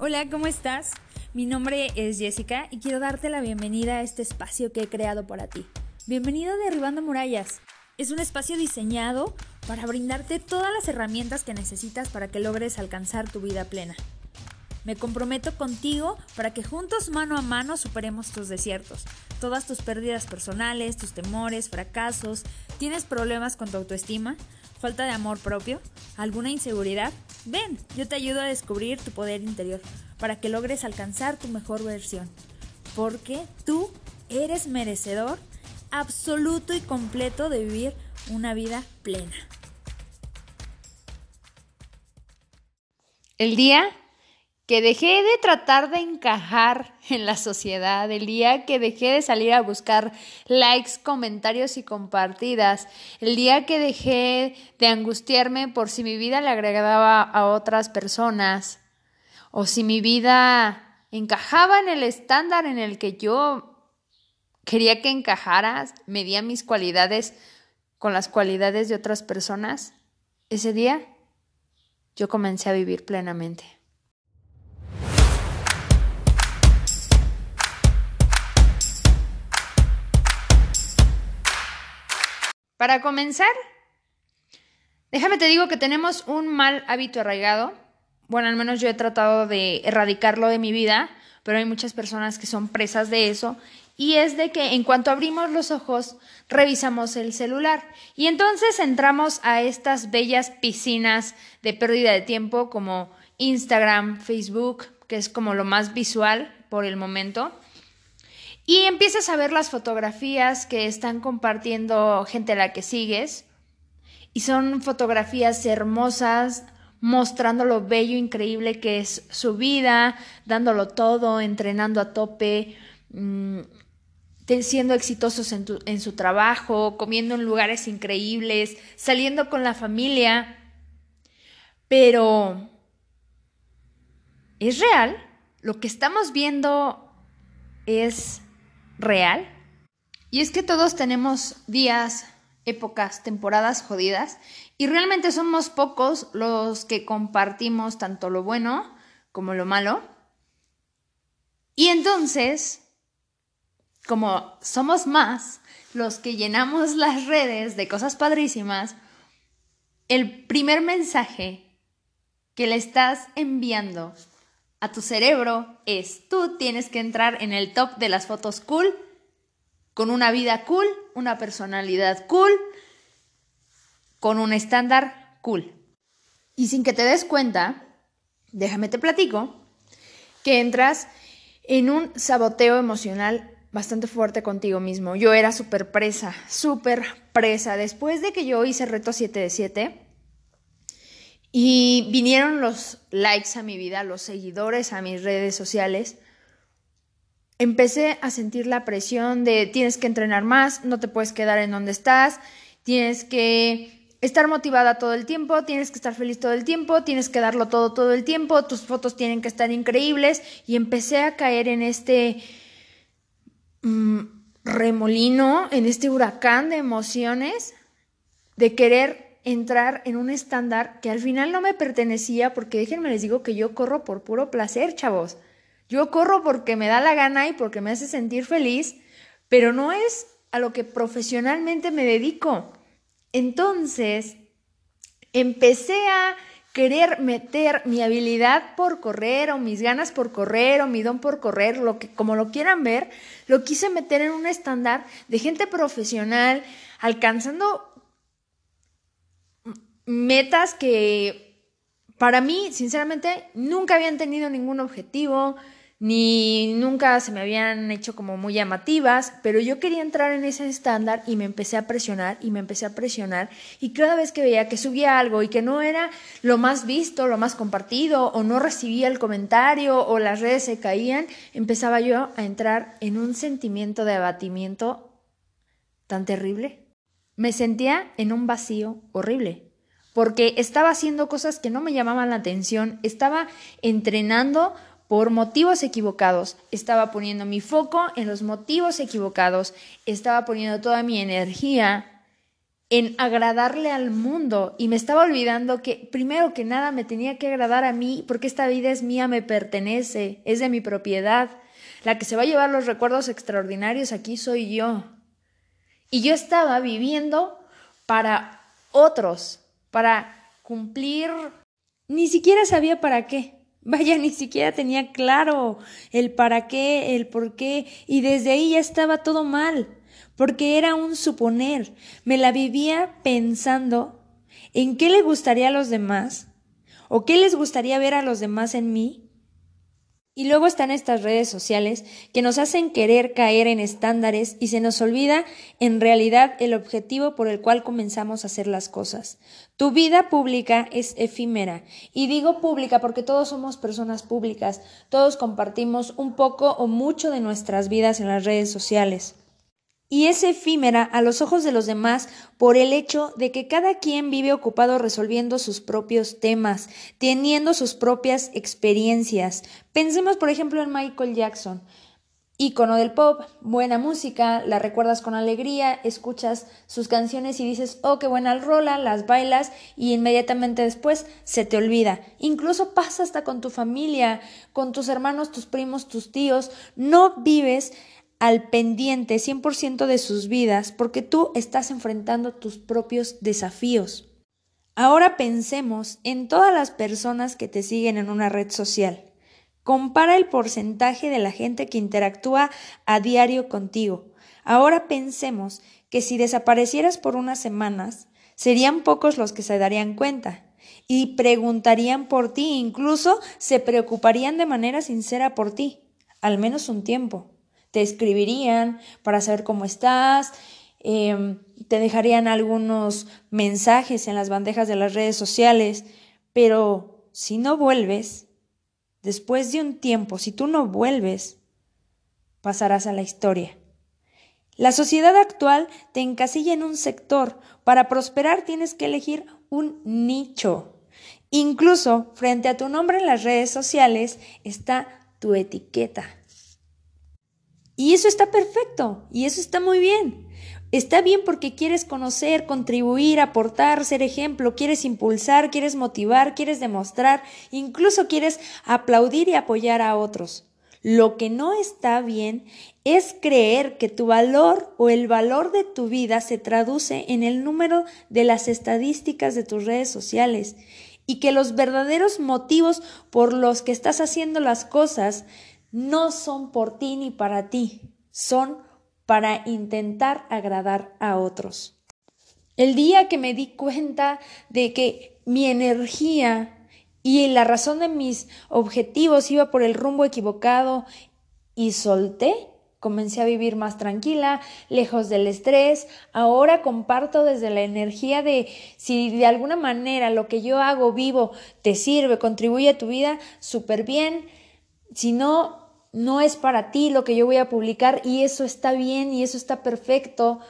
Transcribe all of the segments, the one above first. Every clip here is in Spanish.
Hola, ¿cómo estás? Mi nombre es Jessica y quiero darte la bienvenida a este espacio que he creado para ti. Bienvenido a Derribando Murallas. Es un espacio diseñado para brindarte todas las herramientas que necesitas para que logres alcanzar tu vida plena. Me comprometo contigo para que juntos mano a mano superemos tus desiertos, todas tus pérdidas personales, tus temores, fracasos. ¿Tienes problemas con tu autoestima? ¿Falta de amor propio? ¿Alguna inseguridad? Ven, yo te ayudo a descubrir tu poder interior para que logres alcanzar tu mejor versión. Porque tú eres merecedor absoluto y completo de vivir una vida plena. El día que dejé de tratar de encajar en la sociedad, el día que dejé de salir a buscar likes, comentarios y compartidas, el día que dejé de angustiarme por si mi vida le agregaba a otras personas o si mi vida encajaba en el estándar en el que yo quería que encajara, medía mis cualidades con las cualidades de otras personas, ese día yo comencé a vivir plenamente. Para comenzar, déjame te digo que tenemos un mal hábito arraigado. Bueno, al menos yo he tratado de erradicarlo de mi vida, pero hay muchas personas que son presas de eso. Y es de que en cuanto abrimos los ojos, revisamos el celular. Y entonces entramos a estas bellas piscinas de pérdida de tiempo como Instagram, Facebook, que es como lo más visual por el momento. Y empiezas a ver las fotografías que están compartiendo gente a la que sigues. Y son fotografías hermosas, mostrando lo bello, increíble que es su vida, dándolo todo, entrenando a tope, mm, siendo exitosos en, en su trabajo, comiendo en lugares increíbles, saliendo con la familia. Pero, ¿es real? Lo que estamos viendo es real. Y es que todos tenemos días, épocas, temporadas jodidas y realmente somos pocos los que compartimos tanto lo bueno como lo malo. Y entonces, como somos más los que llenamos las redes de cosas padrísimas, el primer mensaje que le estás enviando a tu cerebro es tú tienes que entrar en el top de las fotos cool, con una vida cool, una personalidad cool, con un estándar cool. Y sin que te des cuenta, déjame te platico, que entras en un saboteo emocional bastante fuerte contigo mismo. Yo era súper presa, súper presa. Después de que yo hice reto 7 de 7, y vinieron los likes a mi vida, los seguidores a mis redes sociales. Empecé a sentir la presión de tienes que entrenar más, no te puedes quedar en donde estás, tienes que estar motivada todo el tiempo, tienes que estar feliz todo el tiempo, tienes que darlo todo todo el tiempo, tus fotos tienen que estar increíbles y empecé a caer en este mm, remolino, en este huracán de emociones de querer entrar en un estándar que al final no me pertenecía porque déjenme les digo que yo corro por puro placer, chavos. Yo corro porque me da la gana y porque me hace sentir feliz, pero no es a lo que profesionalmente me dedico. Entonces, empecé a querer meter mi habilidad por correr o mis ganas por correr o mi don por correr, lo que como lo quieran ver, lo quise meter en un estándar de gente profesional alcanzando metas que para mí, sinceramente, nunca habían tenido ningún objetivo, ni nunca se me habían hecho como muy llamativas, pero yo quería entrar en ese estándar y me empecé a presionar y me empecé a presionar y cada vez que veía que subía algo y que no era lo más visto, lo más compartido o no recibía el comentario o las redes se caían, empezaba yo a entrar en un sentimiento de abatimiento tan terrible. Me sentía en un vacío horrible porque estaba haciendo cosas que no me llamaban la atención, estaba entrenando por motivos equivocados, estaba poniendo mi foco en los motivos equivocados, estaba poniendo toda mi energía en agradarle al mundo y me estaba olvidando que primero que nada me tenía que agradar a mí porque esta vida es mía, me pertenece, es de mi propiedad. La que se va a llevar los recuerdos extraordinarios aquí soy yo. Y yo estaba viviendo para otros, para cumplir... Ni siquiera sabía para qué. Vaya, ni siquiera tenía claro el para qué, el por qué, y desde ahí ya estaba todo mal porque era un suponer. Me la vivía pensando en qué le gustaría a los demás o qué les gustaría ver a los demás en mí. Y luego están estas redes sociales que nos hacen querer caer en estándares y se nos olvida en realidad el objetivo por el cual comenzamos a hacer las cosas. Tu vida pública es efímera. Y digo pública porque todos somos personas públicas, todos compartimos un poco o mucho de nuestras vidas en las redes sociales y es efímera a los ojos de los demás por el hecho de que cada quien vive ocupado resolviendo sus propios temas, teniendo sus propias experiencias. Pensemos, por ejemplo, en Michael Jackson, ícono del pop, buena música, la recuerdas con alegría, escuchas sus canciones y dices, oh, qué buena rola, las bailas y inmediatamente después se te olvida. Incluso pasa hasta con tu familia, con tus hermanos, tus primos, tus tíos, no vives al pendiente 100% de sus vidas porque tú estás enfrentando tus propios desafíos. Ahora pensemos en todas las personas que te siguen en una red social. Compara el porcentaje de la gente que interactúa a diario contigo. Ahora pensemos que si desaparecieras por unas semanas, serían pocos los que se darían cuenta y preguntarían por ti, incluso se preocuparían de manera sincera por ti, al menos un tiempo te escribirían para saber cómo estás, em, te dejarían algunos mensajes en las bandejas de las redes sociales, pero si no vuelves, después de un tiempo, si tú no vuelves, pasarás a la historia. La sociedad actual te encasilla en un sector. Para prosperar tienes que elegir un nicho. Incluso frente a tu nombre en las redes sociales está tu etiqueta. Y eso está perfecto, y eso está muy bien. Está bien porque quieres conocer, contribuir, aportar, ser ejemplo, quieres impulsar, quieres motivar, quieres demostrar, incluso quieres aplaudir y apoyar a otros. Lo que no está bien es creer que tu valor o el valor de tu vida se traduce en el número de las estadísticas de tus redes sociales y que los verdaderos motivos por los que estás haciendo las cosas no son por ti ni para ti, son para intentar agradar a otros. El día que me di cuenta de que mi energía y la razón de mis objetivos iba por el rumbo equivocado y solté, comencé a vivir más tranquila, lejos del estrés. Ahora comparto desde la energía de si de alguna manera lo que yo hago vivo te sirve, contribuye a tu vida, súper bien. Si no, no es para ti lo que yo voy a publicar y eso está bien y eso está perfecto.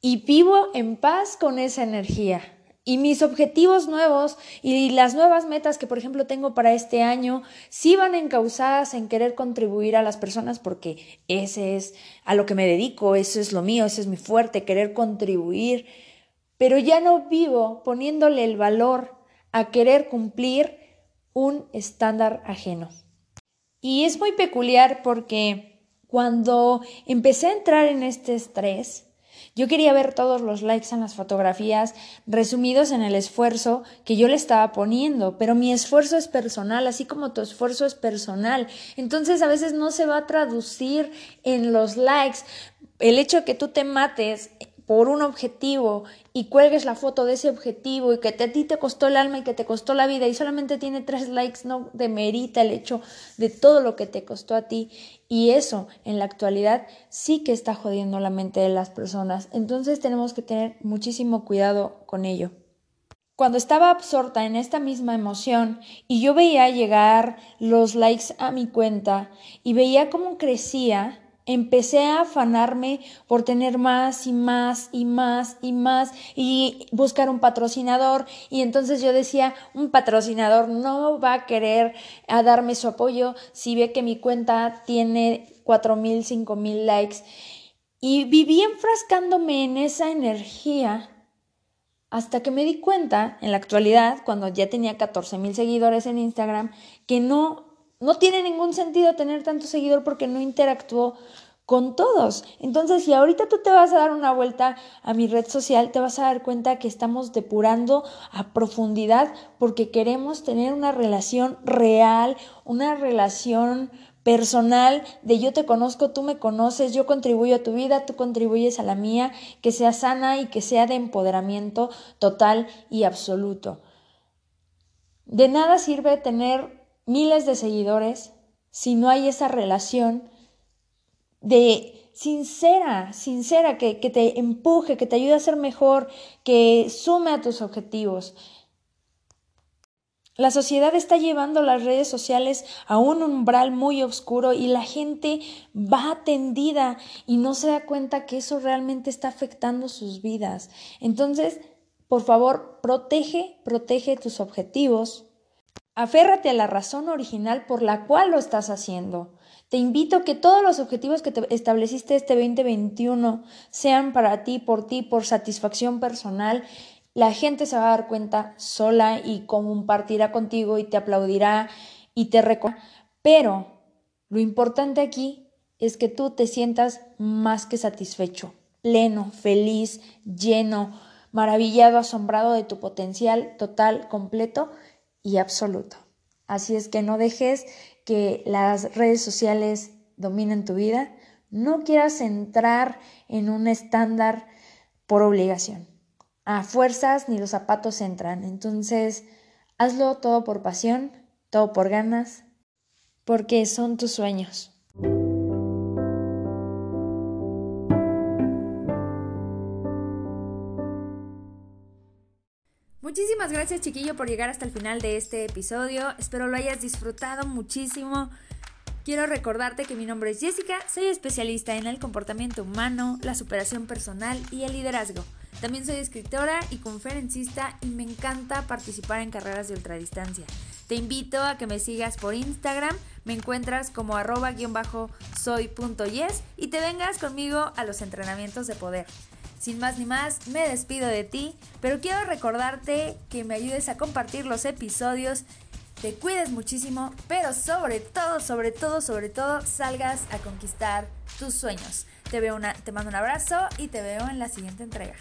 Y vivo en paz con esa energía. Y mis objetivos nuevos y las nuevas metas que, por ejemplo, tengo para este año, sí van encausadas en querer contribuir a las personas porque ese es a lo que me dedico, eso es lo mío, ese es mi fuerte, querer contribuir. Pero ya no vivo poniéndole el valor a querer cumplir un estándar ajeno. Y es muy peculiar porque cuando empecé a entrar en este estrés, yo quería ver todos los likes en las fotografías resumidos en el esfuerzo que yo le estaba poniendo, pero mi esfuerzo es personal, así como tu esfuerzo es personal. Entonces a veces no se va a traducir en los likes. El hecho de que tú te mates por un objetivo y cuelgues la foto de ese objetivo y que a ti te costó el alma y que te costó la vida y solamente tiene tres likes, no demerita el hecho de todo lo que te costó a ti. Y eso en la actualidad sí que está jodiendo la mente de las personas. Entonces tenemos que tener muchísimo cuidado con ello. Cuando estaba absorta en esta misma emoción y yo veía llegar los likes a mi cuenta y veía cómo crecía, empecé a afanarme por tener más y más y más y más y buscar un patrocinador. Y entonces yo decía un patrocinador no va a querer a darme su apoyo si ve que mi cuenta tiene cuatro mil cinco mil likes. Y viví enfrascándome en esa energía Hasta que me di cuenta, en la actualidad, cuando ya tenía 14 mil seguidores en Instagram, que no, no tiene ningún sentido tener tanto seguidor porque no interactuó con todos. Entonces, si ahorita tú te vas a dar una vuelta a mi red social, te vas a dar cuenta que estamos depurando a profundidad porque queremos tener una relación real, una relación personal de yo te conozco, tú me conoces, yo contribuyo a tu vida, tú contribuyes a la mía, que sea sana y que sea de empoderamiento total y absoluto. De nada sirve tener miles de seguidores si no hay esa relación de sincera, sincera, que, que, te empuje, que te ayude a ser mejor, que sume a tus objetivos. La sociedad está llevando las redes sociales a un umbral muy oscuro y la gente va tendida y no se da cuenta que eso realmente está afectando sus vidas. Entonces, por favor, protege, protege tus objetivos. Aférrate a la razón original por la cual lo estás haciendo. Te invito a que todos los objetivos que te estableciste este 2021 sean para ti, por ti, por satisfacción personal. La gente se va a dar cuenta sola y compartirá contigo y te aplaudirá y te reconocerá. Pero lo importante aquí es que tú te sientas más que satisfecho, pleno, feliz, lleno, maravillado, asombrado de tu potencial total, completo y absoluto. Así es que no dejes que las redes sociales dominen tu vida, no quieras entrar en un estándar por obligación. A fuerzas ni los zapatos entran. Entonces, hazlo todo por pasión, todo por ganas, porque son tus sueños. Muchísimas gracias chiquillo por llegar hasta el final de este episodio. Espero lo hayas disfrutado muchísimo. Quiero recordarte que mi nombre es Jessica, soy especialista en el comportamiento humano, la superación personal y el liderazgo. También soy escritora y conferencista y me encanta participar en carreras de ultradistancia. Te invito a que me sigas por Instagram, me encuentras como arroba-soy.yes y te vengas conmigo a los entrenamientos de poder. Sin más ni más, me despido de ti, pero quiero recordarte que me ayudes a compartir los episodios, te cuides muchísimo, pero sobre todo, sobre todo, sobre todo, salgas a conquistar tus sueños. Te, veo una, te mando un abrazo y te veo en la siguiente entrega.